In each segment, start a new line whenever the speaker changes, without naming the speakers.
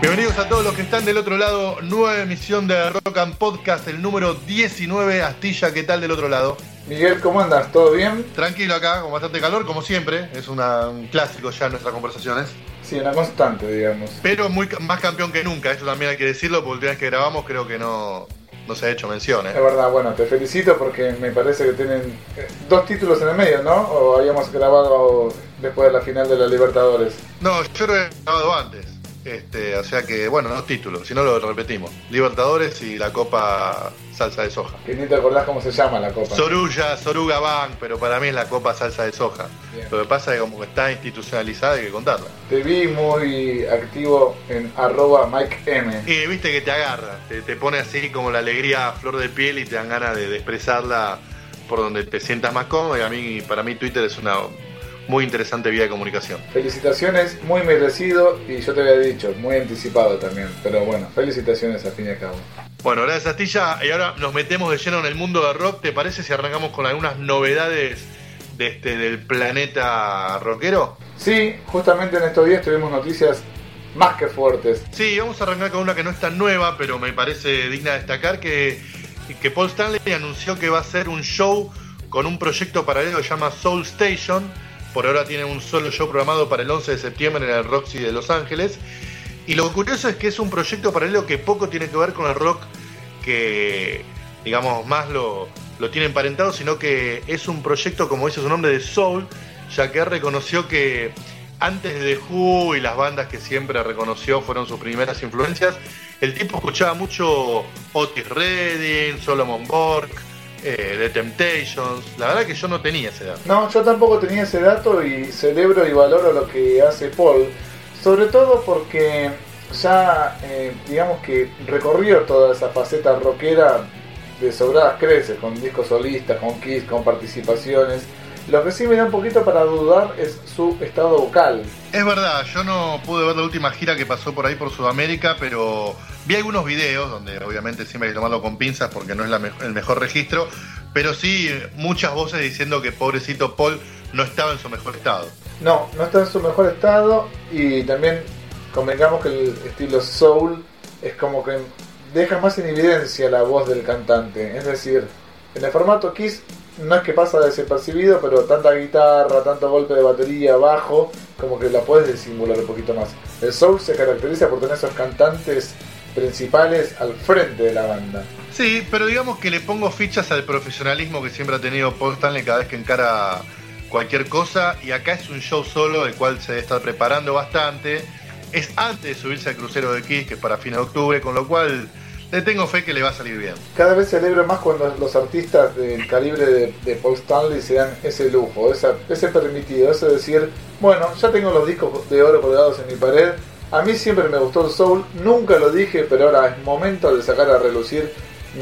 Bienvenidos a todos los que están del otro lado. Nueva emisión de Rock and Podcast, el número 19. Astilla, ¿qué tal del otro lado?
Miguel, ¿cómo andas? ¿Todo bien?
Tranquilo acá, con bastante calor, como siempre. Es una- un clásico ya en nuestras conversaciones.
Sí, una constante, digamos.
Pero muy más campeón que nunca, eso también hay que decirlo, porque la última vez que grabamos creo que no, no se ha hecho mención. ¿eh?
Es verdad, bueno, te felicito porque me parece que tienen eh, dos títulos en el medio, ¿no? O habíamos grabado después de la final de la Libertadores.
No, yo lo he grabado antes. Este, o sea que, bueno, no títulos, si no lo repetimos. Libertadores y la Copa Salsa de Soja.
Que ni te acordás cómo se llama la copa.
Sorulla, Soruga Bank, pero para mí es la Copa Salsa de Soja.
Bien.
Lo que pasa es que como que está institucionalizada hay que contarla.
Te vi muy activo en arroba Mike M.
Y viste que te agarra, te, te pone así como la alegría a flor de piel y te dan ganas de, de expresarla por donde te sientas más cómodo. Y a mí, para mí Twitter es una muy interesante vía de comunicación.
Felicitaciones, muy merecido y yo te había dicho, muy anticipado también. Pero bueno, felicitaciones al fin y al cabo.
Bueno, gracias Astilla. Y ahora nos metemos de lleno en el mundo de rock. ¿Te parece si arrancamos con algunas novedades de este, del planeta rockero?
Sí, justamente en estos días tuvimos noticias más que fuertes.
Sí, vamos a arrancar con una que no es tan nueva, pero me parece digna de destacar que, que Paul Stanley anunció que va a hacer un show con un proyecto paralelo que se llama Soul Station. Por ahora tiene un solo show programado para el 11 de septiembre en el Roxy de Los Ángeles. Y lo curioso es que es un proyecto paralelo que poco tiene que ver con el rock que, digamos, más lo, lo tiene emparentado, sino que es un proyecto, como dice su nombre, de soul, ya que reconoció que antes de The Who y las bandas que siempre reconoció fueron sus primeras influencias, el tipo escuchaba mucho Otis Redding, Solomon Borg, eh, The Temptations. La verdad que yo no tenía esa edad.
No, yo tampoco tenía ese dato y celebro y valoro lo que hace Paul, sobre todo porque ya, eh, digamos que recorrió toda esa faceta rockera de sobradas creces, con discos solistas, con Kiss, con participaciones. Lo que sí me da un poquito para dudar es su estado vocal.
Es verdad, yo no pude ver la última gira que pasó por ahí por Sudamérica, pero vi algunos videos donde obviamente siempre hay que tomarlo con pinzas porque no es el mejor registro, pero sí muchas voces diciendo que pobrecito Paul no estaba en su mejor estado.
No, no está en su mejor estado y también convengamos que el estilo soul es como que deja más en evidencia la voz del cantante. Es decir, en el formato Kiss no es que pasa desapercibido, pero tanta guitarra, tanto golpe de batería, bajo, como que la puedes disimular un poquito más. El soul se caracteriza por tener esos cantantes principales al frente de la banda.
Sí, pero digamos que le pongo fichas al profesionalismo que siempre ha tenido Paul Stanley cada vez que encara cualquier cosa y acá es un show solo el cual se estar preparando bastante. Es antes de subirse al crucero de Kiss, que es para fines de octubre, con lo cual le tengo fe que le va a salir bien.
Cada vez celebro más cuando los artistas del calibre de, de Paul Stanley se dan ese lujo, esa- ese permitido, ese decir, bueno, ya tengo los discos de oro colgados en mi pared, a mí siempre me gustó el soul, nunca lo dije, pero ahora es momento de sacar a relucir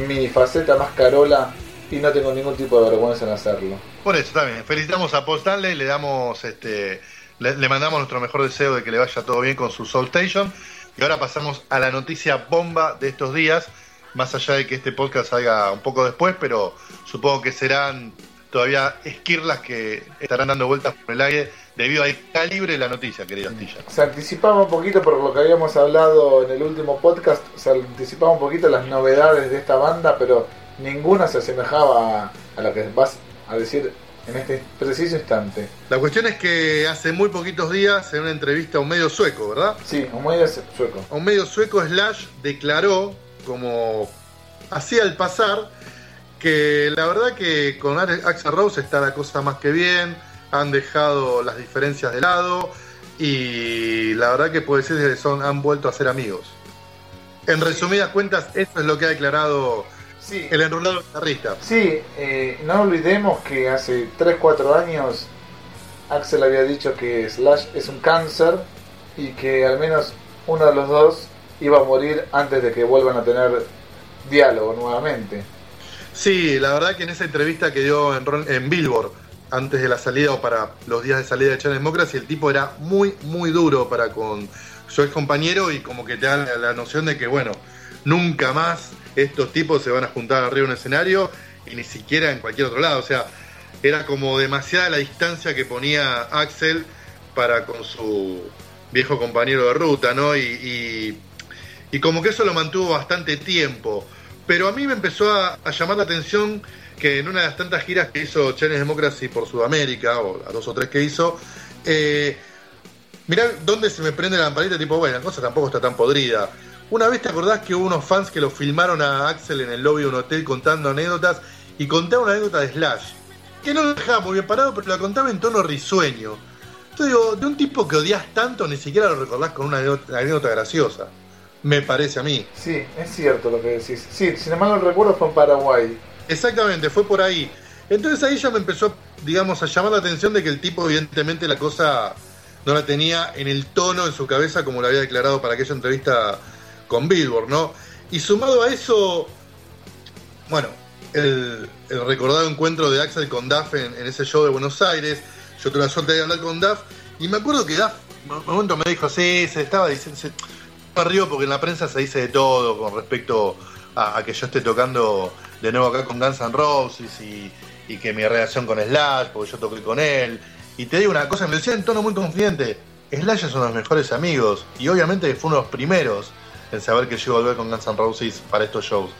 mi faceta más carola y no tengo ningún tipo de vergüenza en hacerlo.
Por eso también, felicitamos a Paul Stanley, le damos este le, le mandamos nuestro mejor deseo de que le vaya todo bien con su Soul Station. Y ahora pasamos a la noticia bomba de estos días, más allá de que este podcast salga un poco después, pero supongo que serán todavía esquirlas que estarán dando vueltas por el aire debido al calibre de la noticia, querida Astilla.
Se anticipaba un poquito por lo que habíamos hablado en el último podcast, se anticipaba un poquito las novedades de esta banda, pero ninguna se asemejaba a, a lo que vas a decir en este preciso instante.
La cuestión es que hace muy poquitos días, en una entrevista a un medio sueco, ¿verdad?
Sí, un medio sueco.
un medio sueco, Slash declaró, como hacía al pasar, que la verdad que con Axel Rose está la cosa más que bien, han dejado las diferencias de lado y la verdad que puede ser que son, han vuelto a ser amigos. En resumidas cuentas, eso es lo que ha declarado
Sí,
el enrolado guitarrista.
sí eh, no olvidemos que hace 3-4 años Axel había dicho que Slash es un cáncer y que al menos uno de los dos iba a morir antes de que vuelvan a tener diálogo nuevamente.
Sí, la verdad que en esa entrevista que dio en, en Billboard, antes de la salida o para los días de salida de Channel Democracy, el tipo era muy, muy duro para con su ex compañero y como que te da la, noción de que, bueno, nunca más estos tipos se van a juntar arriba de un escenario y ni siquiera en cualquier otro lado. O sea, era como demasiada la distancia que ponía Axel para con su viejo compañero de ruta, ¿no? Y, y, como que eso lo mantuvo bastante tiempo. Pero a mí me empezó a, llamar la atención que en una de las tantas giras que hizo Chinese Democracy por Sudamérica, o las dos o tres que hizo, eh, mirá dónde se me prende la lamparita, tipo, bueno, la cosa tampoco está tan podrida. Una vez te acordás que hubo unos fans que lo filmaron a Axel en el lobby de un hotel contando anécdotas y contaba una anécdota de Slash, que no lo dejaba muy bien parado, pero la contaba en tono risueño. Yo digo, de un tipo que odias tanto, ni siquiera lo recordás con una anécdota graciosa. Me parece a mí.
Sí, es cierto lo que decís. Sí, sin embargo, el recuerdo fue en Paraguay.
Exactamente, fue por ahí. Entonces ahí ya me empezó, digamos, a llamar la atención de que el tipo, evidentemente, la cosa no la tenía en el tono en su cabeza como lo había declarado para aquella entrevista con Billboard, ¿no? Y sumado a eso, bueno, el, recordado encuentro de Axel con Duff en, ese show de Buenos Aires, yo tuve la suerte de hablar con Duff, y me acuerdo que Duff, un momento me dijo, sí, se estaba diciendo, se, arriba porque en la prensa se dice de todo con respecto a, que yo esté tocando de nuevo acá con Guns N' Roses y, que mi relación con Slash, porque yo toqué con él. Y te digo una cosa, me decía en tono muy confidente, Slash de los mejores amigos y obviamente fue uno de los primeros en saber que yo iba a volver con Guns N' Roses para estos shows.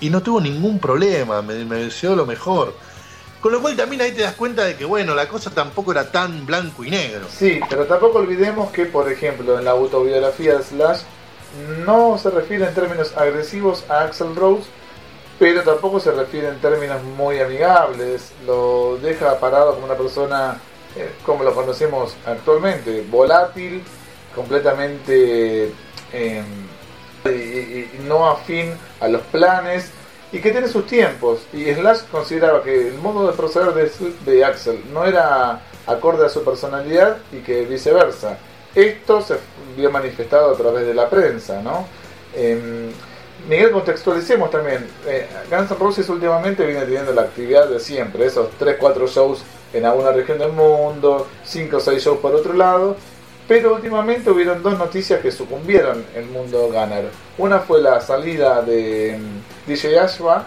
Y no tuvo ningún problema, me, me deseó lo mejor. Con lo cual también ahí te das cuenta de que, bueno, la cosa tampoco era tan blanco y negro.
Sí, pero tampoco olvidemos que, por ejemplo, en la autobiografía de Slash no se refiere en términos agresivos a Axel Rose, pero tampoco se refiere en términos muy amigables. Lo deja parado como una persona, eh, como lo conocemos actualmente, volátil, completamente... Eh, y, no afín a los planes y que tiene sus tiempos. Y Slash consideraba que el modo de proceder de, Axel no era acorde a su personalidad y que viceversa. Esto se vio manifestado a través de la prensa, ¿no? Eh, Miguel, contextualicemos también. Eh, Guns N' Roses últimamente viene teniendo la actividad de siempre, esos 3-4 shows en alguna región del mundo, 5 o 6 shows por otro lado, pero últimamente hubieron dos noticias que sucumbieron el mundo Gunner. Una fue la salida de mm, DJ Ashba,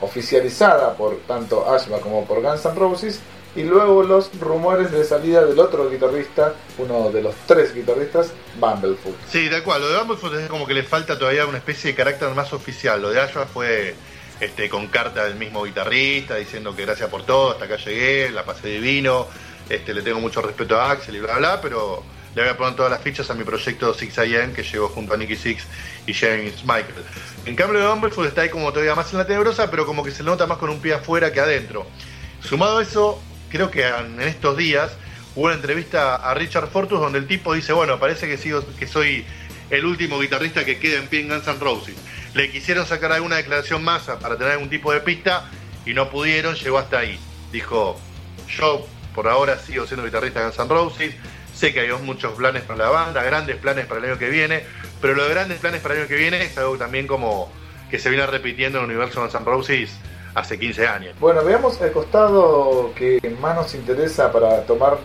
oficializada por tanto Ashba como por Guns N' Roses, y luego los rumores de salida del otro guitarrista, uno de los tres guitarristas, Bumblefoot.
Sí, de acuerdo. Lo de Bumblefoot es como que le falta todavía una especie de carácter más oficial. Lo de Ashba fue este, con carta del mismo guitarrista diciendo que gracias por todo, hasta acá llegué, la pasé divino, este, le tengo mucho respeto a Axel y bla bla, pero le voy a poner todas las fichas a mi proyecto 6am que llegó junto a Nicky Six y James Michael. En cambio de Bumblefoot está ahí como todavía más en la tenebrosa, pero como que se nota más con un pie afuera que adentro. Sumado a eso, creo que en estos días hubo una entrevista a Richard Fortus donde el tipo dice, bueno, parece que, soy el último guitarrista que queda en pie en Guns N' Roses. Le quisieron sacar alguna declaración más para tener algún tipo de pista y no pudieron, llegó hasta ahí. Dijo, yo por ahora sigo siendo guitarrista de Guns N' Roses, Sé que hay muchos planes para la banda, grandes planes para el año que viene, pero los grandes planes para el año que viene es algo también como que se viene repitiendo en el universo de San Roses hace 15 años.
Bueno, veamos el costado que más nos interesa para tomar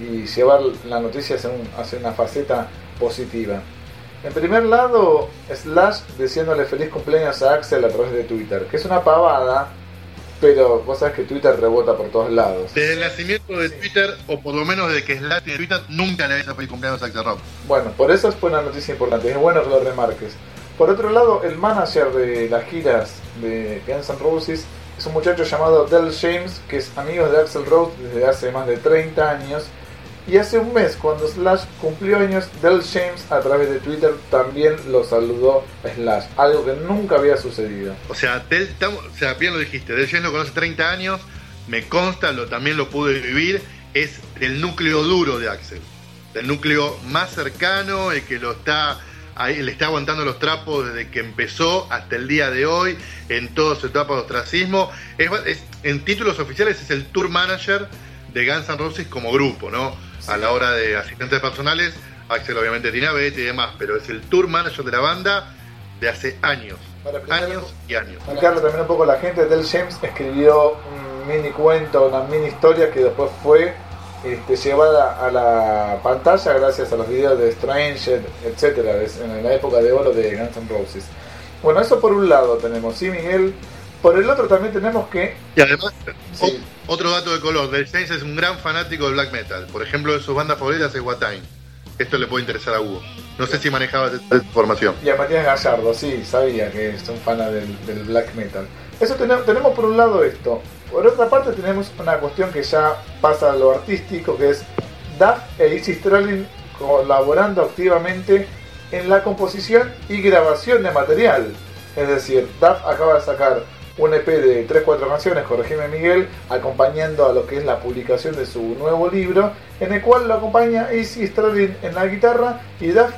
y llevar la noticia hacia, una faceta positiva. En primer lado, Slash diciéndole feliz cumpleaños a Axel a través de Twitter, que es una pavada, pero vos sabés que Twitter rebota por todos lados.
Desde el nacimiento de Twitter, o por lo menos desde que Slash tiene Twitter, nunca le había feliz cumpleaños a Axel Rock.
Bueno, por eso fue una noticia importante. Es bueno que lo remarques. Por otro lado, el manager de las giras de Guns N' Roses es un muchacho llamado Del James, que es amigo de Axel Rose desde hace más de 30 años y hace un mes, cuando Slash cumplió años, Del James a través de Twitter también lo saludó a Slash, algo que nunca había sucedido.
O sea, Del, o sea bien lo dijiste, Del James lo conoce 30 años, me consta, lo, también lo pude vivir, es el núcleo duro de Axel, el núcleo más cercano, el que lo está ahí, le está aguantando los trapos desde que empezó hasta el día de hoy, en toda su etapa de ostracismo. Es, en títulos oficiales es el tour manager de Guns N' Roses como grupo, ¿no? a la hora de asistentes personales, Axel obviamente tiene a Betty y demás, pero es el tour manager de la banda de hace años. años y años.
Explicarle también un poco la gente, Del James escribió un mini cuento, una mini historia que después fue este, llevada a la pantalla gracias a los videos de Stranger, etcétera, en la época de oro de Guns N' Roses. Bueno, eso por un lado tenemos, ¿sí, Miguel? Por el otro también tenemos que...
Y además, otro dato de color, Del James es un gran fanático del black metal. Por ejemplo, de sus bandas favoritas es What Esto le puede interesar a Hugo. No sé si manejabas esta información.
Y a Matías Gallardo, sí, sabía que es un fan del, del black metal. Eso tenemos, tenemos por un lado esto. Por otra parte tenemos una cuestión que ya pasa a lo artístico, que es Duff e Izzy Stradlin colaborando activamente en la composición y grabación de material. Es decir, Duff acaba de sacar un EP de 3-4 canciones, corregime Miguel, acompañando a lo que es la publicación de su nuevo libro, en el cual lo acompaña Izzy Stradlin en la guitarra y Duff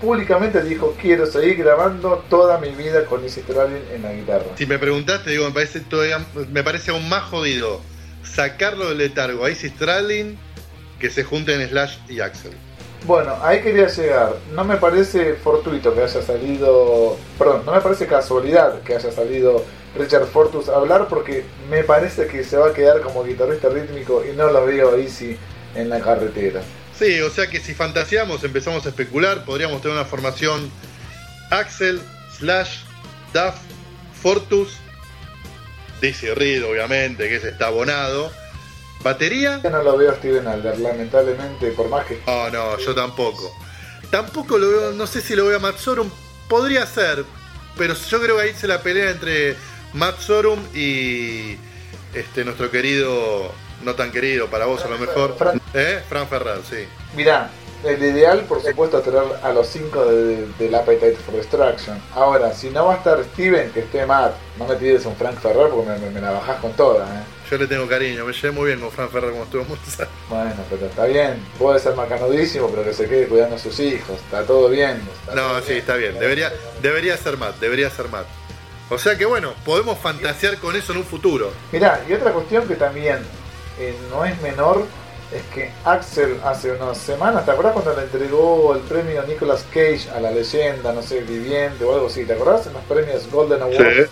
públicamente dijo quiero seguir grabando toda mi vida con Izzy Stradlin en la guitarra.
Si me preguntaste, digo, me parece todavía, me parece aún más jodido sacarlo del letargo a Izzy Stradlin que se junten Slash y Axel.
Bueno, ahí quería llegar. No me parece fortuito que haya salido, perdón, no me parece casualidad que haya salido Richard Fortus a hablar porque me parece que se va a quedar como guitarrista rítmico y no lo veo Easy en la carretera.
Sí, o sea que si fantaseamos, empezamos a especular, podríamos tener una formación Axel, Slash, Duff, Fortus, Dizzy Reed, obviamente, que ese está abonado. ¿Batería?
Yo no lo veo a Steven Alder, lamentablemente, por más que.
No, no, yo tampoco. Tampoco lo veo, no sé si lo veo a Matt Sorum, podría ser, pero yo creo que ahí se la pelea entre Matt Sorum y este nuestro querido, no tan querido para vos a lo mejor,
Fran,
¿eh? Fran Ferrer, sí.
Mirá, el ideal, por supuesto, es tener a los 5 del de, de Appetite for Destruction. Ahora, si no va a estar Steven, que esté Matt, no me pides un Frank Ferrer porque me, me, me la bajás con toda, ¿eh?
Yo le tengo cariño, me llevé muy bien con Fran Ferrer como estuvo muchos años.
Bueno, pero está bien, puede ser macanudísimo, pero que se quede cuidando a sus hijos, está todo bien. Está
no,
todo
sí,
bien.
está bien, debería, debería ser Matt, debería ser Matt. O sea que bueno, podemos fantasear con eso en un futuro.
Mirá, y otra cuestión que también eh, no es menor es que Axel hace unas semanas, ¿te acordás cuando le entregó el premio Nicolas Cage a la leyenda, no sé, viviente o algo así? ¿Te acordás en los premios Golden Awards?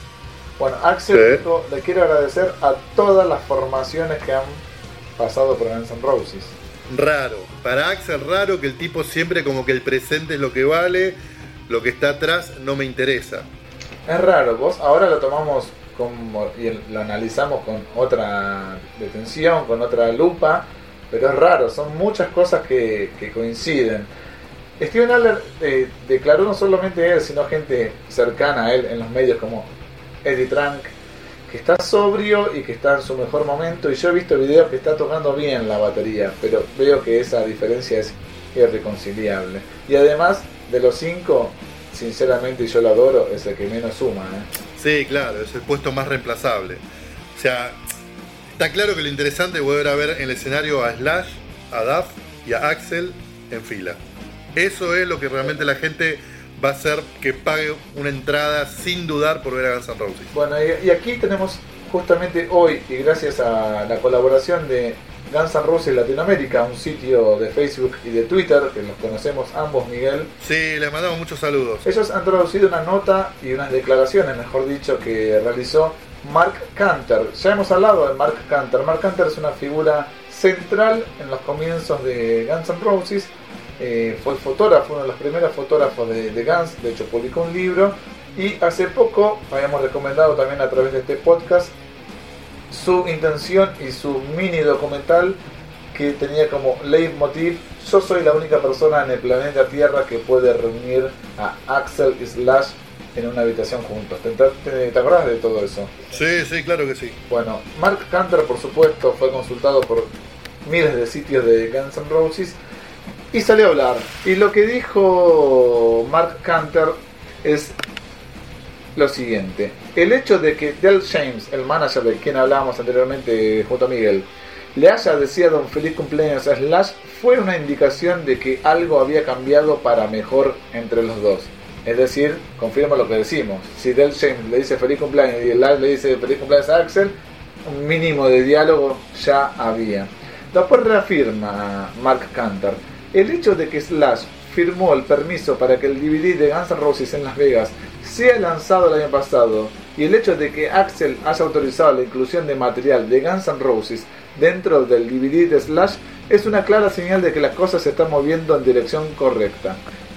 Bueno, Axel
Sí.
dijo, le quiero agradecer a todas las formaciones que han pasado por Guns N' Roses.
Raro, para Axel raro que el tipo siempre como que el presente es lo que vale, lo que está atrás no me interesa.
Es raro, vos ahora lo tomamos como, y lo analizamos con otra detención, con otra lupa, pero es raro, son muchas cosas que, coinciden. Steven Adler eh, declaró no solamente él, sino gente cercana a él en los medios como Eddie Trunk, que está sobrio y que está en su mejor momento. Y yo he visto videos que está tocando bien la batería, pero veo que esa diferencia es irreconciliable. Y además, de los cinco, sinceramente, yo lo adoro, es el que menos suma. ¿eh?
Sí, claro, es el puesto más reemplazable. O sea, está claro que lo interesante es volver a ver en el escenario a Slash, a Duff y a Axel en fila. Eso es lo que realmente la gente va a hacer que pague una entrada sin dudar por ver a Guns N' Roses.
Bueno, y, y aquí tenemos justamente hoy, y gracias a la colaboración de Guns N' Roses Latinoamérica, un sitio de Facebook y de Twitter, que los conocemos ambos, Miguel,
Sí, les mandamos muchos saludos.
Ellos han traducido una nota y unas declaraciones, mejor dicho, que realizó Mark Canter. Ya hemos hablado de Mark Canter. Mark Canter es una figura central en los comienzos de Guns N' Roses. Eh, fue fotógrafo, uno de los primeros fotógrafos de, de Guns. De hecho, publicó un libro. Y hace poco habíamos recomendado también a través de este podcast su intención y su mini documental que tenía como leitmotiv yo soy la única persona en el planeta Tierra que puede reunir a Axel y Slash en una habitación juntos. ¿Te, te, te acordás de todo eso?
Sí, sí, claro que sí.
Bueno, Mark Canter por supuesto fue consultado por miles de sitios de Guns N' Roses y salió a hablar. Y lo que dijo Mark Canter es lo siguiente. El hecho de que Del James, el manager de quien hablábamos anteriormente a Miguel, le haya deseado un feliz cumpleaños a Slash fue una indicación de que algo había cambiado para mejor entre los dos. Es decir, confirma lo que decimos. Si Del James le dice feliz cumpleaños y Slash le dice feliz cumpleaños a Axel, un mínimo de diálogo ya había. Después reafirma Mark Cantor el hecho de que Slash firmó el permiso para que el DVD de Guns N' Roses en Las Vegas sea lanzado el año pasado y el hecho de que Axel haya autorizado la inclusión de material de Guns N' Roses dentro del DVD de Slash es una clara señal de que las cosas se están moviendo en dirección correcta.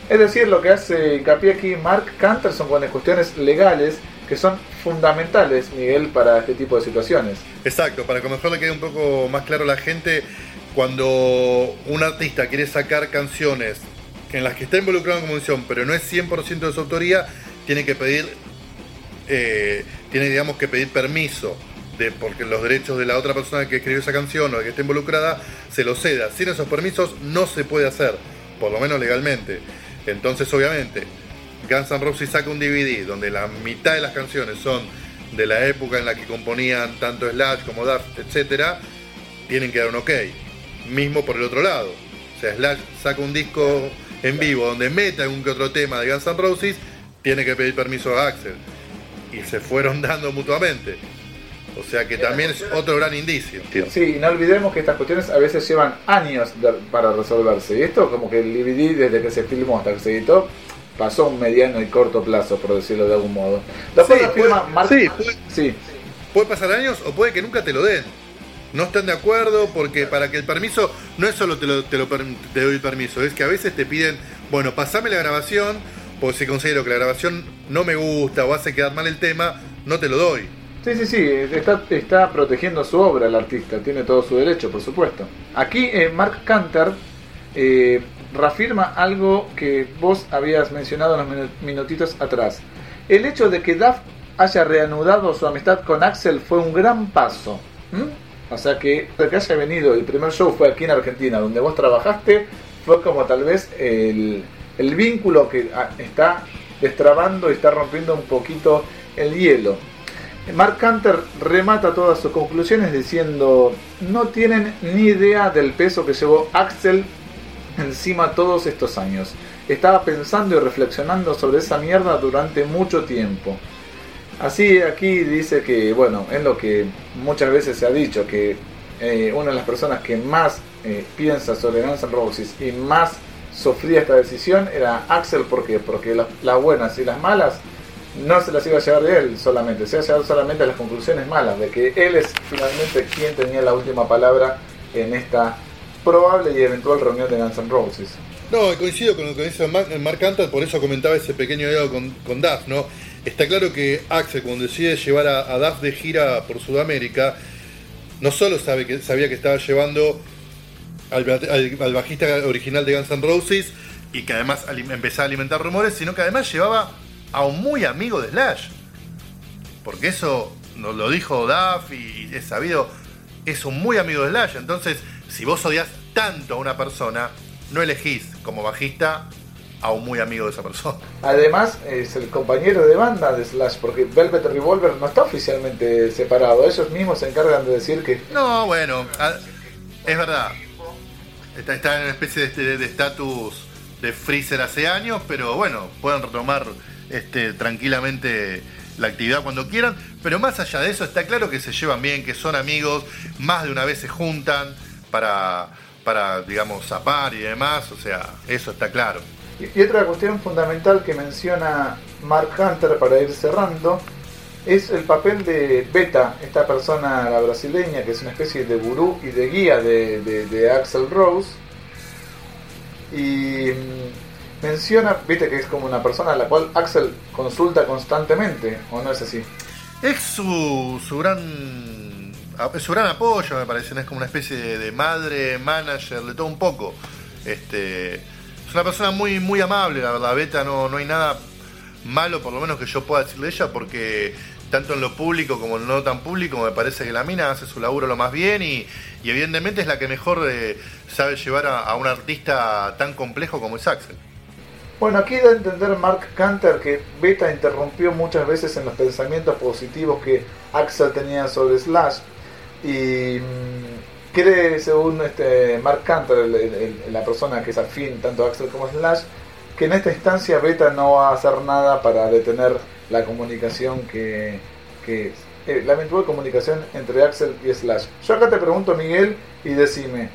Es decir, lo que hace hincapié aquí Mark Cantor son con cuestiones legales que son fundamentales, Miguel, para este tipo de situaciones.
Exacto, para que mejor le quede un poco más claro a la gente, cuando un artista quiere sacar canciones en las que está involucrado en composición, pero no es 100% de su autoría, tiene que pedir, eh, digamos que pedir permiso de porque los derechos de la otra persona que escribió esa canción o de que esté involucrada se lo ceda. Sin esos permisos no se puede hacer, por lo menos legalmente. Entonces, obviamente, Guns N' Roses saca un DVD donde la mitad de las canciones son de la época en la que componían tanto Slash como Duff, etcétera, tienen que dar un ok. Mismo por el otro lado. O sea, Slash saca un disco en vivo donde meta algún que otro tema de Guns N' Roses, tiene que pedir permiso a Axel. Y se fueron dando mutuamente. O sea que también es otro gran indicio.
Sí, no olvidemos que estas cuestiones a veces llevan años para resolverse. Y esto como que el DVD desde que se filmó hasta que se editó pasó un mediano y corto plazo, por decirlo de algún modo.
sí, puede, sí, puede, pasar años o puede que nunca te lo den. No están de acuerdo porque para que el permiso no es solo te, lo, te, lo, te doy el permiso, es que a veces te piden, bueno, pasame la grabación, porque si considero que la grabación no me gusta o hace quedar mal el tema, no te lo doy.
Sí, sí, sí, está, protegiendo su obra el artista, tiene todo su derecho, por supuesto. Aquí eh, Mark Canter eh, reafirma algo que vos habías mencionado unos minutitos atrás. El hecho de que Duff haya reanudado su amistad con Axel fue un gran paso. O sea que que haya venido, el primer show fue aquí en Argentina, donde vos trabajaste, fue como tal vez el, el vínculo que ah, está destrabando y está rompiendo un poquito el hielo. Mark Canter remata todas sus conclusiones diciendo, no tienen ni idea del peso que llevó Axel encima todos estos años. Estaba pensando y reflexionando sobre esa mierda durante mucho tiempo. Así aquí dice que, bueno, es lo que muchas veces se ha dicho, que eh, una de las personas que más eh, piensa sobre Guns N' y más sufría esta decisión era Axel, ¿por Porque las buenas y las malas no se las iba a llevar de él solamente, se iba a llevar solamente a las conclusiones malas, de que él es finalmente quien tenía la última palabra en esta probable y eventual reunión de Guns N' Roses.
No, coincido con lo que dice Mark, Mark por eso comentaba ese pequeño diálogo con, con Duff, ¿no? Está claro que Axel, cuando decide llevar a, Duff de gira por Sudamérica, no solo sabe que, sabía que estaba llevando al, bajista original de Guns N' Roses y que además empezaba a alimentar rumores, sino que además llevaba a un muy amigo de Slash. Porque eso nos lo dijo Duff y es sabido, es un muy amigo de Slash. Entonces, si vos odias tanto a una persona, no elegís como bajista a un muy amigo de esa persona.
Además, es el compañero de banda de Slash, porque Velvet Revolver no está oficialmente separado. Ellos mismos se encargan de decir que.
No, bueno, es verdad. Está, en una especie de estatus de, Freezer hace años, pero bueno, pueden retomar este, tranquilamente la actividad cuando quieran. Pero más allá de eso, está claro que se llevan bien, que son amigos, más de una vez se juntan para, para digamos, zapar y demás. O sea, eso está claro.
Y, otra cuestión fundamental que menciona Mark Hunter para ir cerrando es el papel de Beta, esta persona, la brasileña, que es una especie de gurú y de guía de, de Axel Rose. Y mm, menciona, viste que es como una persona a la cual Axel consulta constantemente, ¿o no es así?
Es su, su gran su gran apoyo, me parece, es como una especie de, madre, manager, de todo un poco. Este, es una persona muy, muy amable, la verdad, Beta, no, no hay nada malo, por lo menos que yo pueda decir de ella, porque tanto en lo público como en no tan público, me parece que la mina hace su laburo lo más bien y, evidentemente es la que mejor eh, sabe llevar a, un artista tan complejo como es Axel.
Bueno, aquí da a entender Mark Canter que Beta interrumpió muchas veces en los pensamientos positivos que Axel tenía sobre Slash y mm, cree, según este Mark Cantor, la persona que es afín tanto a Axel como a Slash, que en esta instancia Beta no va a hacer nada para detener la comunicación que, que eh, la eventual comunicación entre Axel y Slash. Yo acá te pregunto, Miguel, y decime,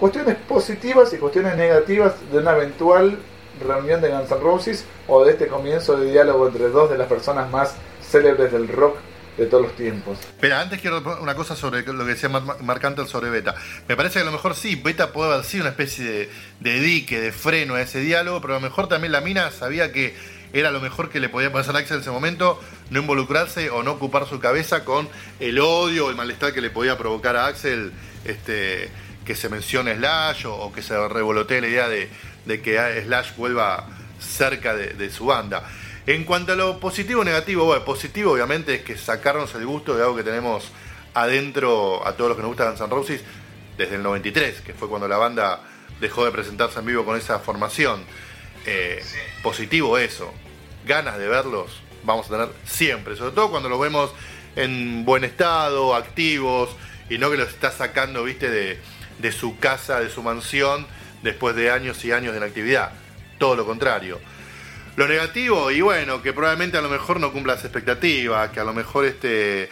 cuestiones positivas y cuestiones negativas de una eventual reunión de Guns N' Roses o de este comienzo de diálogo entre dos de las personas más célebres del rock de todos los tiempos.
Pero antes quiero una cosa sobre lo que decía Mark sobre Beta. Me parece que a lo mejor sí, Beta puede haber sido una especie de, dique, de freno a ese diálogo, pero a lo mejor también la mina sabía que era lo mejor que le podía pasar a Axel en ese momento, no involucrarse o no ocupar su cabeza con el odio o el malestar que le podía provocar a Axel este, que se mencione Slash o, que se revolotee la idea de, de que Slash vuelva cerca de, su banda. En cuanto a lo positivo o negativo, bueno, positivo obviamente es que sacarnos el gusto de algo que tenemos adentro a todos los que nos gusta Guns N' Roses desde el 93, que fue cuando la banda dejó de presentarse en vivo con esa formación. Eh, positivo eso, ganas de verlos vamos a tener siempre, sobre todo cuando los vemos en buen estado, activos, y no que los está sacando, viste, de, de su casa, de su mansión, después de años y años de inactividad. Todo lo contrario. Lo negativo, y bueno, que probablemente a lo mejor no cumpla las expectativas, que a lo mejor este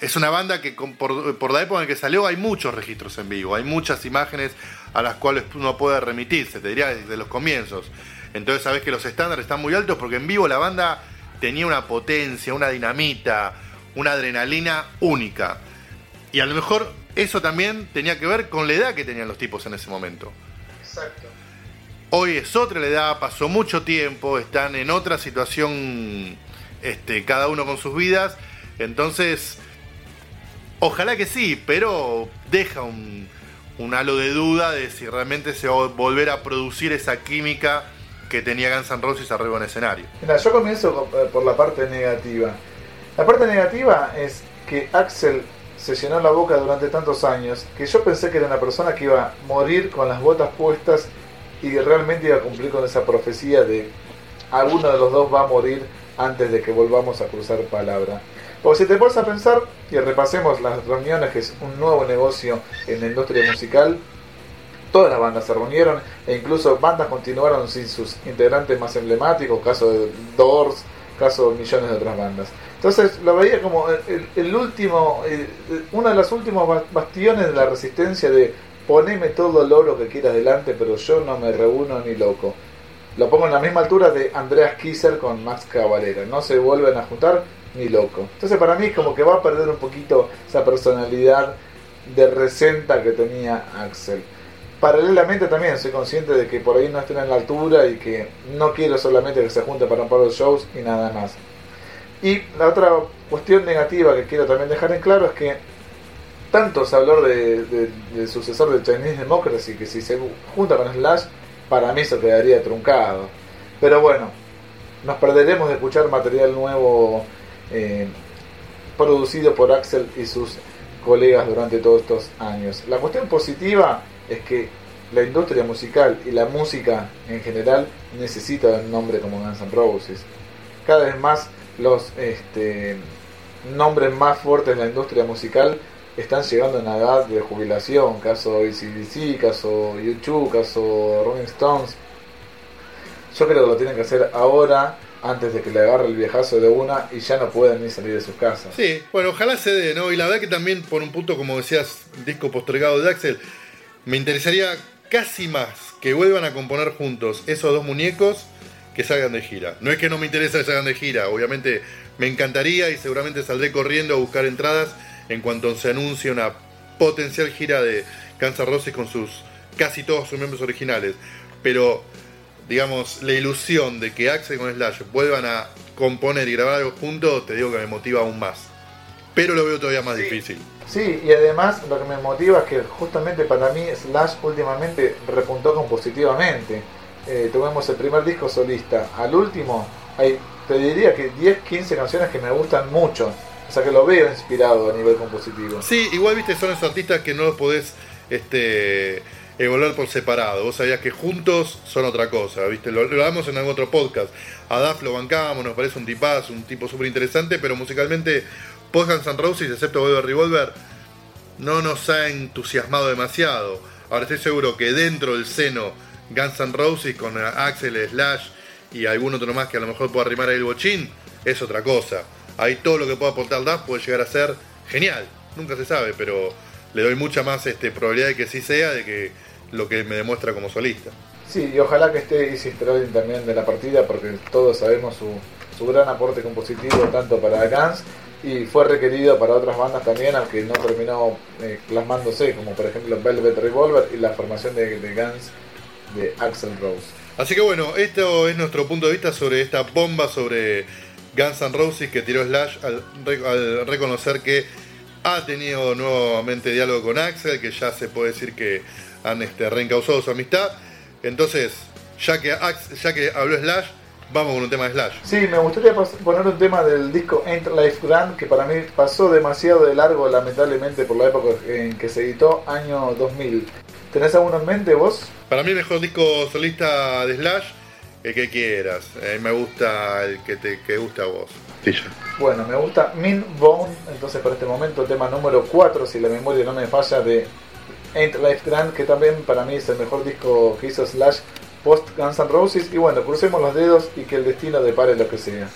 es una banda que por, la época en que salió hay muchos registros en vivo, hay muchas imágenes a las cuales uno puede remitirse, te diría desde los comienzos. Entonces sabes que los estándares están muy altos porque en vivo la banda tenía una potencia, una dinamita, una adrenalina única. Y a lo mejor eso también tenía que ver con la edad que tenían los tipos en ese momento. Exacto. Hoy es otra la edad, pasó mucho tiempo, están en otra situación, este, cada uno con sus vidas. Entonces, ojalá que sí, pero deja un, halo de duda de si realmente se va a volver a producir esa química que tenía Guns N' Roses arriba en escenario.
Mira, yo comienzo eh, por la parte negativa. La parte negativa es que Axel se llenó la boca durante tantos años que yo pensé que era una persona que iba a morir con las botas puestas y realmente iba a cumplir con esa profecía de alguno de los dos va a morir antes de que volvamos a cruzar palabra. Porque si te pones a pensar y repasemos las reuniones, que es un nuevo negocio en la industria musical, todas las bandas se reunieron e incluso bandas continuaron sin sus integrantes más emblemáticos, caso de Doors, caso de millones de otras bandas. Entonces lo veía como el, último, uno de los últimos bastiones de la resistencia de poneme todo el oro que quieras delante, pero yo no me reúno ni loco. Lo pongo en la misma altura de Andreas Kisser con Max Cavalera. No se vuelven a juntar ni loco. Entonces para mí es como que va a perder un poquito esa personalidad de resenta que tenía Axel. Paralelamente también soy consciente de que por ahí no estén en la altura y que no quiero solamente que se junte para un par de shows y nada más. Y la otra cuestión negativa que quiero también dejar en claro es que tanto se habló de, del sucesor de Chinese Democracy que si se junta con Slash, para mí se quedaría truncado. Pero bueno, nos perderemos de escuchar material nuevo eh, producido por Axel y sus colegas durante todos estos años. La cuestión positiva es que la industria musical y la música en general necesita un nombre como Guns N' Roses. Cada vez más los este, nombres más fuertes de la industria musical están llegando a una edad de jubilación, caso ACDC, caso YouTube, caso Rolling Stones. Yo creo que lo tienen que hacer ahora antes de que le agarre el viejazo de una y ya no pueden ni salir de sus casas.
Sí, bueno, ojalá se dé, ¿no? Y la verdad que también por un punto, como decías, disco postergado de Axel, me interesaría casi más que vuelvan a componer juntos esos dos muñecos que salgan de gira. No es que no me interesa que salgan de gira, obviamente me encantaría y seguramente saldré corriendo a buscar entradas en cuanto se anuncie una potencial gira de Kansas Roses con sus casi todos sus miembros originales. Pero, digamos, la ilusión de que Axel con Slash vuelvan a componer y grabar algo juntos, te digo que me motiva aún más. Pero lo veo todavía más difícil.
Sí, y además lo que me motiva es que justamente para mí Slash últimamente repuntó compositivamente. Eh, tuvimos el primer disco solista. Al último, hay, te diría que 10, 15 canciones que me gustan mucho. O sea que lo veo inspirado a nivel compositivo.
Sí, igual viste, son esos artistas que no los podés este, evaluar por separado. Vos sabías que juntos son otra cosa, ¿viste? Lo, lo hablamos en algún otro podcast. A Duff lo bancamos, nos parece un tipazo, un tipo súper interesante, pero musicalmente post Guns N' Roses, excepto Volver Revolver, no nos ha entusiasmado demasiado. Ahora estoy seguro que dentro del seno Guns N' Roses con Axel, Slash y algún otro más que a lo mejor pueda arrimar el bochín, es otra cosa. Ahí todo lo que pueda aportar Duff puede llegar a ser genial. Nunca se sabe, pero le doy mucha más este, probabilidad de que sí sea de que lo que me demuestra como solista.
Sí, y ojalá que esté Easy Sterling también de la partida, porque todos sabemos su, su gran aporte compositivo tanto para Guns y fue requerido para otras bandas también, aunque no terminó eh, plasmándose, como por ejemplo Velvet Revolver y la formación de, Guns de Axel Rose.
Así que bueno, esto es nuestro punto de vista sobre esta bomba sobre Guns N' Roses que tiró Slash al, reconocer que ha tenido nuevamente diálogo con Axel, que ya se puede decir que han este, reencausado su amistad. Entonces, ya que, ya que habló Slash, vamos con un tema de Slash.
Sí, me gustaría poner un tema del disco Ain't Life Grand, que para mí pasó demasiado de largo, lamentablemente, por la época en que se editó, año 2000. ¿Tenés alguno en mente vos?
Para mí el mejor disco solista de Slash, el que quieras. A me gusta el que te que gusta a vos.
Bueno, me gusta Min Bone, entonces para este momento tema número 4, si la memoria no me falla, de Ain't Life Grand, que también para mí es el mejor disco que hizo Slash post Guns N' Roses. Y bueno, crucemos los dedos y que el destino depare lo que sea.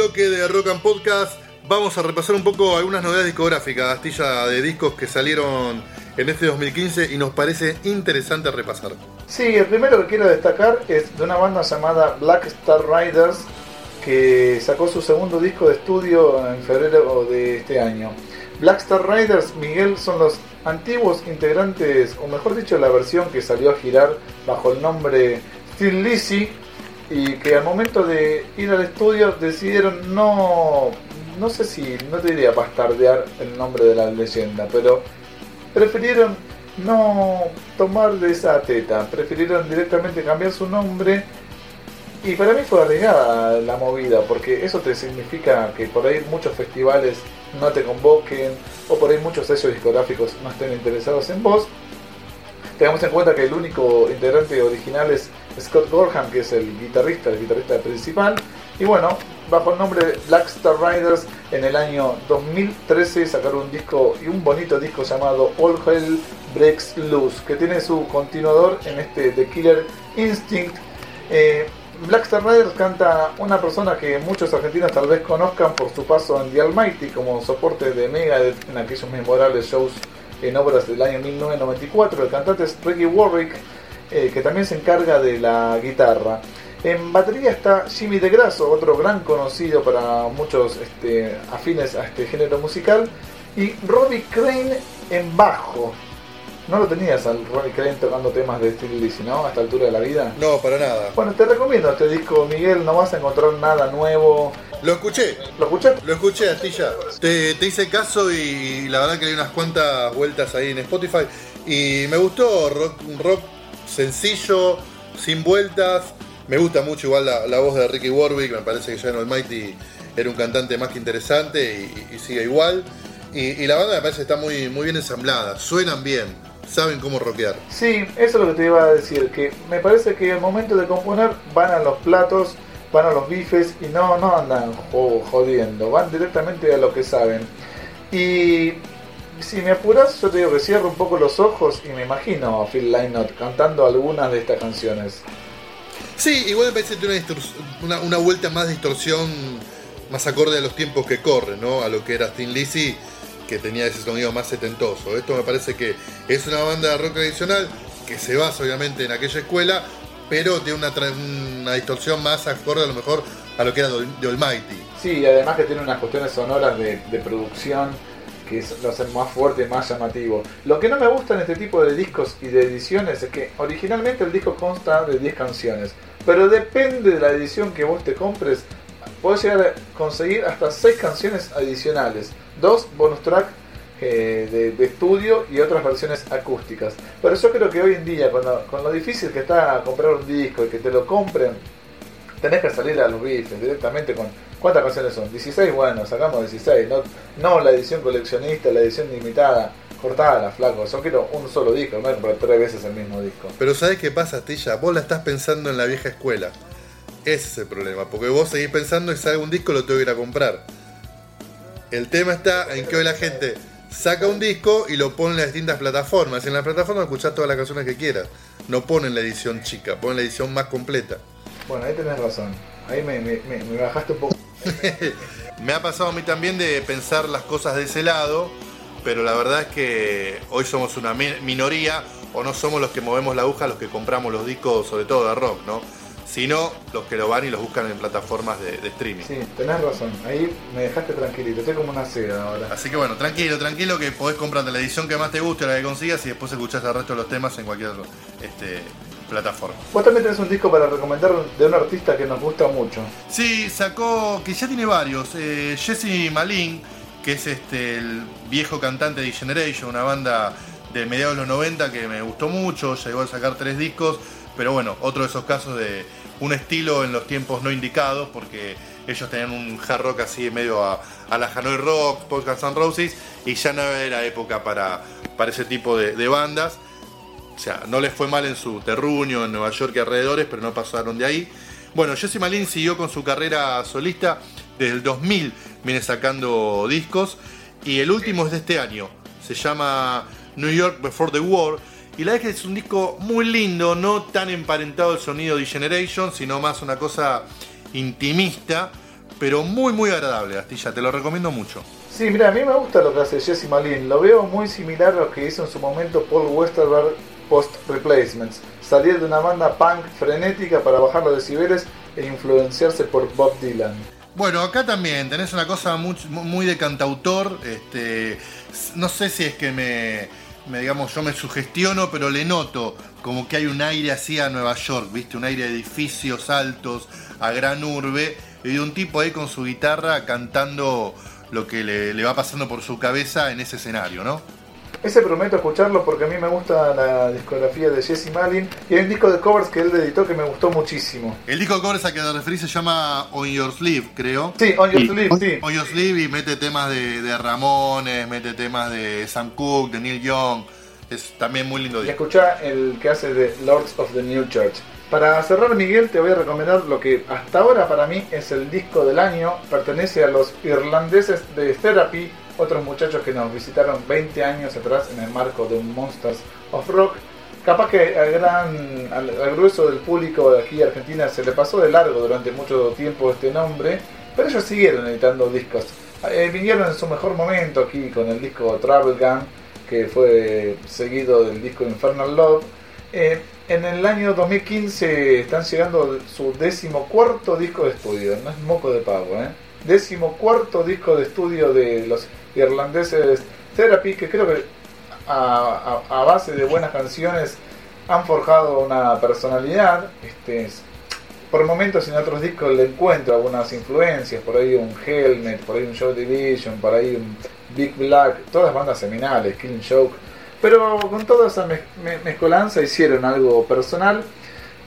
Bloque de Rock and Podcast. Vamos a repasar un poco algunas novedades discográficas, astilla de discos que salieron en este 2015 y nos parece interesante repasar.
Sí, el primero que quiero destacar es de una banda llamada Black Star Riders que sacó su segundo disco de estudio en febrero de este año. Black Star Riders, Miguel, son los antiguos integrantes, o mejor dicho, la versión que salió a girar bajo el nombre Steel Lizzy y que al momento de ir al estudio decidieron no, no sé si, no te diría bastardear el nombre de la leyenda, pero prefirieron no tomar de esa teta, prefirieron directamente cambiar su nombre y para mí fue arriesgada la movida, porque eso te significa que por ahí muchos festivales no te convoquen, o por ahí muchos sellos discográficos no estén interesados en vos. Tengamos en cuenta que el único integrante original es Scott Gorham, que es el guitarrista, el guitarrista principal. Y bueno, bajo el nombre de Black Star Riders, en el año 2013 sacaron un disco y un bonito disco llamado All Hell Breaks Loose, que tiene su continuador en este The Killer Instinct. Eh, Black Star Riders canta una persona que muchos argentinos tal vez conozcan por su paso en The Almighty como soporte de Megadeth en aquellos memorables shows en obras del año 1994. El cantante es Ricky Warwick, eh, que también se encarga de la guitarra. En batería está Jimmy DeGrasso, otro gran conocido para muchos este, afines a este género musical, y Robbie Crane en bajo. No lo tenías al Ronnie Crane tocando temas de Steel Lizzy, ¿no? A esta altura de la vida.
No, para nada.
Bueno, te recomiendo este disco, Miguel. No vas a encontrar nada nuevo.
Lo escuché.
¿Lo escuchaste?
Lo escuché, Astilla. Te, te hice caso y la verdad que di unas cuantas vueltas ahí en Spotify. Y me gustó rock sencillo, sin vueltas. Me gusta mucho igual la, voz de Ricky Warwick. Me parece que John Almighty era un cantante más que interesante y, sigue igual. Y, la banda me parece que está muy, muy bien ensamblada. Suenan bien saben cómo rockear.
Sí, eso es lo que te iba a decir, que me parece que al momento de componer van a los platos, van a los bifes y no, no andan jodiendo, van directamente a lo que saben. Y si me apuras, yo te digo que cierro un poco los ojos y me imagino a Phil Lynott cantando algunas de estas canciones.
Sí, igual me parece una, una, vuelta más de distorsión, más acorde a los tiempos que corren, ¿no? A lo que era Stin Lizzy que tenía ese sonido más setentoso. Esto me parece que es una banda de rock tradicional que se basa obviamente en aquella escuela, pero tiene una, una distorsión más acorde a lo mejor a lo que era de Almighty.
Sí, además que tiene unas cuestiones sonoras de, producción que lo hacen más fuerte y más llamativo. Lo que no me gusta en este tipo de discos y de ediciones es que originalmente el disco consta de 10 canciones, pero depende de la edición que vos te compres, podés llegar a conseguir hasta 6 canciones adicionales dos bonus track eh, de, estudio y otras versiones acústicas. Pero yo creo que hoy en día, con lo, con lo difícil que está comprar un disco y que te lo compren, tenés que salir a los bifes directamente con. ¿Cuántas canciones son? 16, bueno, sacamos 16. No, no la edición coleccionista, la edición limitada. Cortada, flaco. Yo quiero un solo disco, no comprar tres veces el mismo disco.
Pero ¿sabes qué pasa, Tilla? Vos la estás pensando en la vieja escuela. Ese es el problema, porque vos seguís pensando en que sale un disco lo tengo que ir a comprar. El tema está en que hoy la gente saca un disco y lo pone en las distintas plataformas. En las plataformas escuchás todas las canciones que quieras. No ponen la edición chica, ponen la edición más completa.
Bueno, ahí tenés razón. Ahí me, bajaste un poco.
me ha pasado a mí también de pensar las cosas de ese lado, pero la verdad es que hoy somos una minoría o no somos los que movemos la aguja, los que compramos los discos, sobre todo de rock, ¿no? sino los que lo van y los buscan en plataformas de, streaming.
Sí, tenés razón. Ahí me dejaste tranquilito. Estoy como una seda ahora.
Así que bueno, tranquilo, tranquilo que podés comprarte la edición que más te guste, la que consigas, y después escuchás el resto de los temas en cualquier este, plataforma.
Vos también tenés un disco para recomendar de un artista que nos gusta mucho.
Sí, sacó, que ya tiene varios, eh, Jesse Malin, que es este el viejo cantante de Generation, una banda de mediados de los 90 que me gustó mucho, llegó a sacar tres discos, pero bueno, otro de esos casos de un estilo en los tiempos no indicados, porque ellos tenían un hard rock así medio a, la Hanoi Rock, Podcast and Roses, y ya no era época para, para ese tipo de, bandas. O sea, no les fue mal en su terruño, en Nueva York y alrededores, pero no pasaron de ahí. Bueno, Jesse Malin siguió con su carrera solista. Desde el 2000 viene sacando discos. Y el último es de este año. Se llama New York Before the War. Y la verdad es que es un disco muy lindo, no tan emparentado el sonido de Generation, sino más una cosa intimista, pero muy muy agradable, Astilla, te lo recomiendo mucho.
Sí, mira, a mí me gusta lo que hace Jesse Malin, lo veo muy similar a lo que hizo en su momento Paul Westerberg post Replacements, salir de una banda punk frenética para bajar los decibeles e influenciarse por Bob Dylan.
Bueno, acá también tenés una cosa muy, muy de cantautor. Este, no sé si es que me, digamos, yo me sugestiono, pero le noto como que hay un aire así a Nueva York, ¿viste? Un aire de edificios altos, a gran urbe, y un tipo ahí con su guitarra cantando lo que le va pasando por su cabeza en ese escenario, ¿no?
Ese prometo escucharlo porque a mí me gusta la discografía de Jesse Malin y hay un disco de covers que él editó que me gustó muchísimo.
El disco de covers a que te referís se llama On Your Sleeve, creo.
Sí, On Your Sleeve, sí.
On Your Sleeve y mete temas de, de Ramones, mete temas de Sam Cooke, de Neil Young. Es también muy lindo
Y
disco.
escucha el que hace de Lords of the New Church. Para cerrar, Miguel, te voy a recomendar lo que hasta ahora para mí es el disco del año. Pertenece a los irlandeses de Therapy, otros muchachos que nos visitaron 20 años atrás en el marco de Monsters of Rock. Capaz que al, gran, al, grueso del público de aquí Argentina se le pasó de largo durante mucho tiempo este nombre, pero ellos siguieron editando discos. Eh, vinieron en su mejor momento aquí con el disco Travel Gun, que fue seguido del disco Infernal Love. Eh, en el año 2015 están llegando su decimocuarto disco de estudio, no es moco de pavo, ¿eh? Decimocuarto disco de estudio de los irlandeses Therapy, que creo que a, base de buenas canciones han forjado una personalidad. Este, es- por momentos en otros discos le encuentro algunas influencias, por ahí un Helmet, por ahí un Joy Division, por ahí un Big Black, todas bandas seminales, Killing Joke. Pero con toda esa mez- me- mezcolanza hicieron algo personal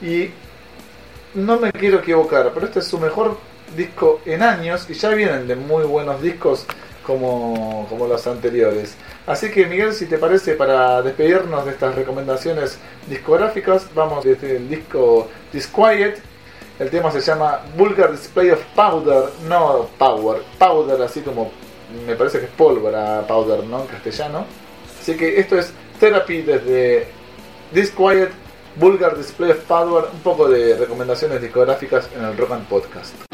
y no me quiero equivocar, pero este es su mejor disco en años y ya vienen de muy buenos discos como, como los anteriores. Así que Miguel, si te parece, para despedirnos de estas recomendaciones discográficas, vamos desde el disco Disquiet. El tema se llama Vulgar Display of Powder, no Power, Powder así como me parece que es pólvora powder, ¿no? En castellano. Así que esto es Therapy desde Disquiet, Vulgar Display of Power, un poco de recomendaciones discográficas en el Rock and Podcast.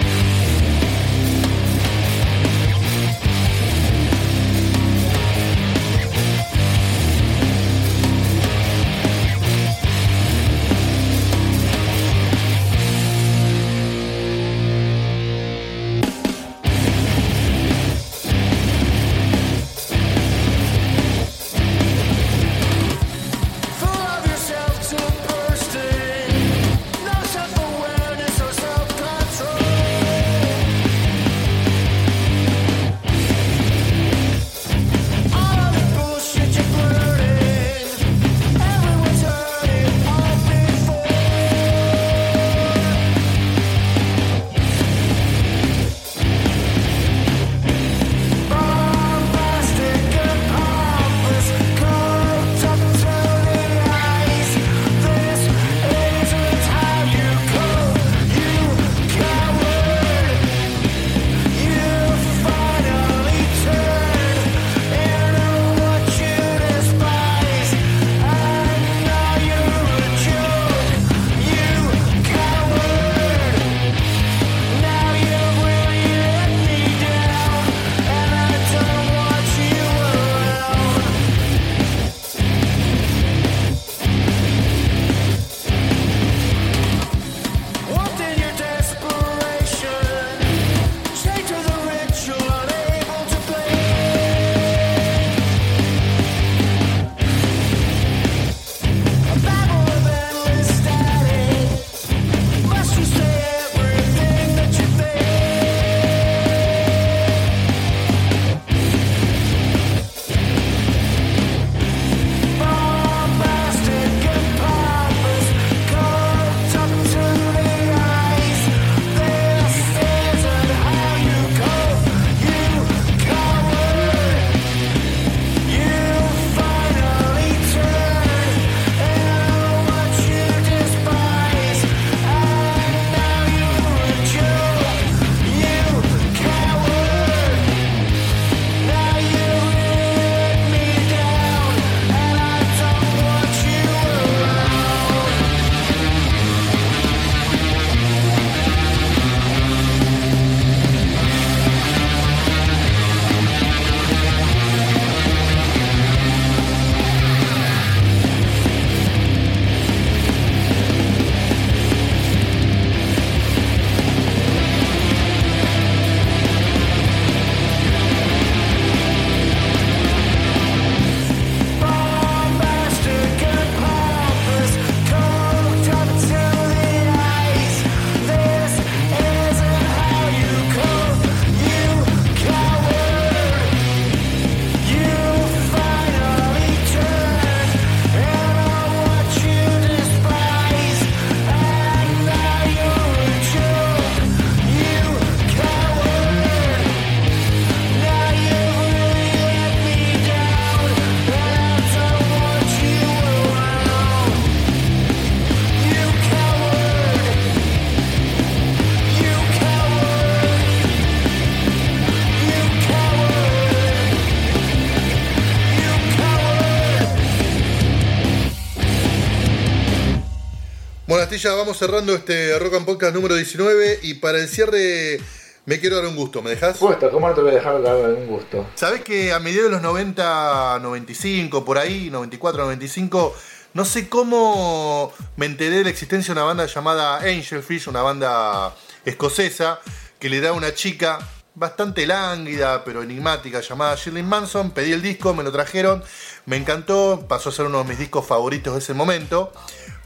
Vamos cerrando este Rock and Podcast número 19 y para el cierre me quiero dar un gusto, ¿me dejas?
Puesto, ¿cómo no te voy a dejar dar un gusto?
Sabés que a mediados de los 90, 95, por ahí, 94, 95, no sé cómo me enteré de la existencia de una banda llamada Angelfish, una banda escocesa, que le da a una chica bastante lánguida, pero enigmática, llamada Shirley Manson. Pedí el disco, me lo trajeron, me encantó, pasó a ser uno de mis discos favoritos de ese momento.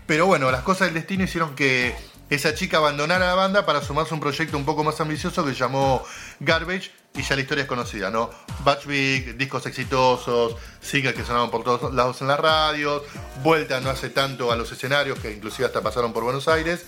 Pero bueno, las cosas del destino hicieron que esa chica abandonara la banda para sumarse a un proyecto un poco más ambicioso que llamó Garbage y ya la historia es conocida, ¿no? Batch Big, discos exitosos, singles que sonaban por todos lados en las radios, vuelta no hace tanto a los escenarios que inclusive hasta pasaron por Buenos Aires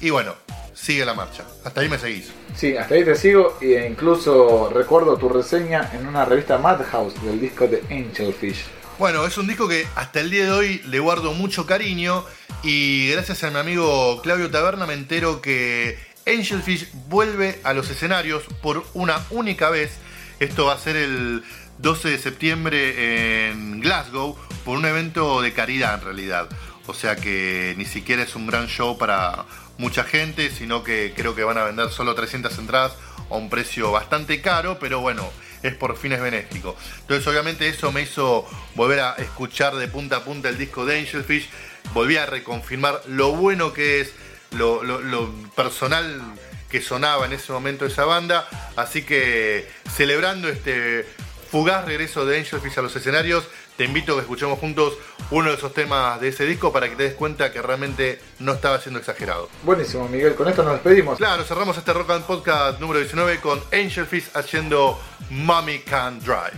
y bueno, sigue la marcha. Hasta ahí me seguís.
Sí, hasta ahí te sigo e incluso recuerdo tu reseña en una revista Madhouse del disco de Angelfish.
Bueno, es un disco que hasta el día de hoy le guardo mucho cariño y gracias a mi amigo Claudio Taberna me entero que Angelfish vuelve a los escenarios por una única vez. Esto va a ser el 12 de septiembre en Glasgow por un evento de caridad en realidad. O sea que ni siquiera es un gran show para mucha gente, sino que creo que van a vender solo 300 entradas a un precio bastante caro, pero bueno, es por fines benéficos. Entonces obviamente eso me hizo volver a escuchar de punta a punta el disco de Angelfish, volví a reconfirmar lo bueno que es, lo, lo- lo personal que sonaba en ese momento esa banda, así que celebrando este fugaz regreso de Angelfish a los escenarios, te invito a que escuchemos juntos uno de esos temas de ese disco para que te des cuenta que realmente no estaba siendo exagerado.
Buenísimo, Miguel. Con esto nos despedimos.
Claro, cerramos este Rock and Podcast número 19 con Angelfish haciendo Mommy Can
drive.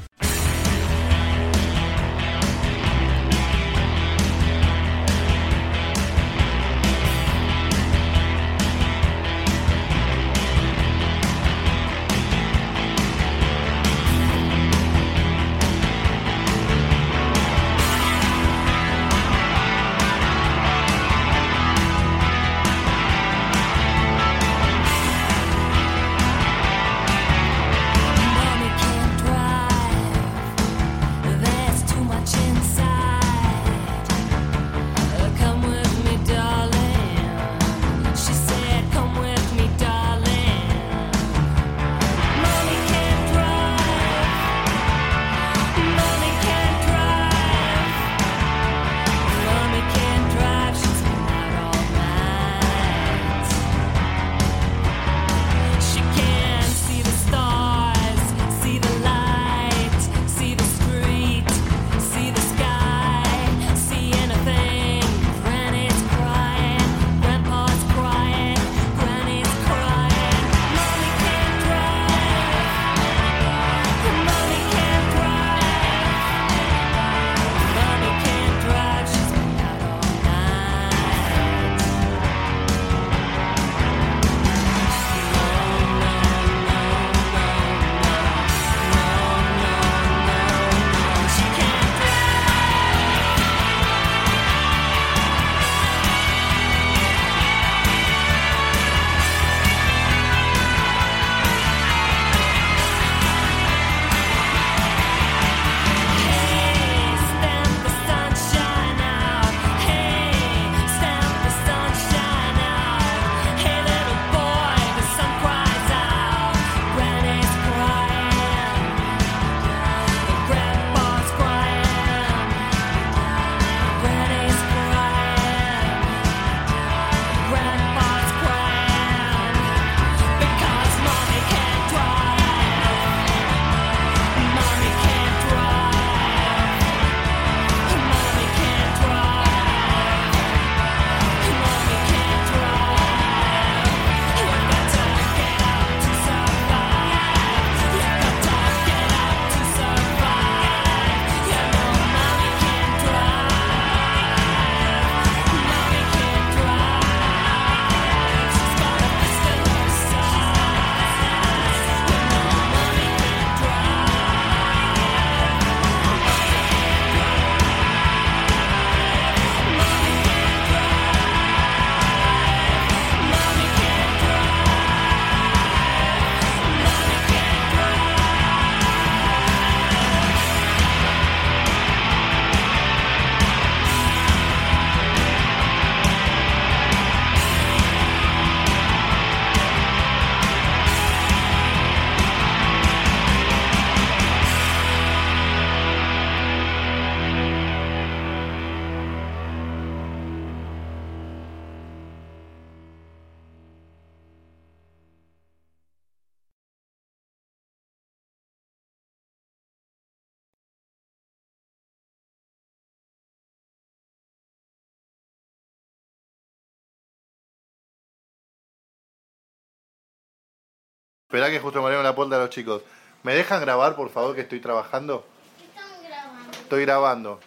Esperá que justo me abrieron la puerta a los chicos. ¿Me dejan grabar, por favor, que estoy trabajando?
¿Qué estamos grabando?
Estoy grabando.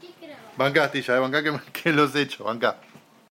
¿Qué, qué grabamos?
Bancá, Astilla, eh, bancá que, que los he hecho, bancá.